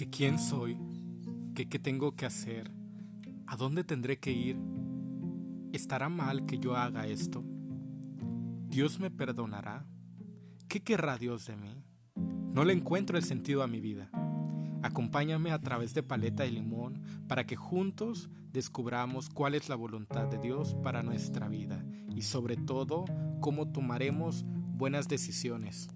¿Que quién soy? ¿Que qué tengo que hacer? ¿A dónde tendré que ir? ¿Estará mal que yo haga esto? ¿Dios me perdonará? ¿Qué querrá Dios de mí? No le encuentro el sentido a mi vida. Acompáñame a través de Paleta y Limón para que juntos descubramos cuál es la voluntad de Dios para nuestra vida y sobre todo cómo tomaremos buenas decisiones.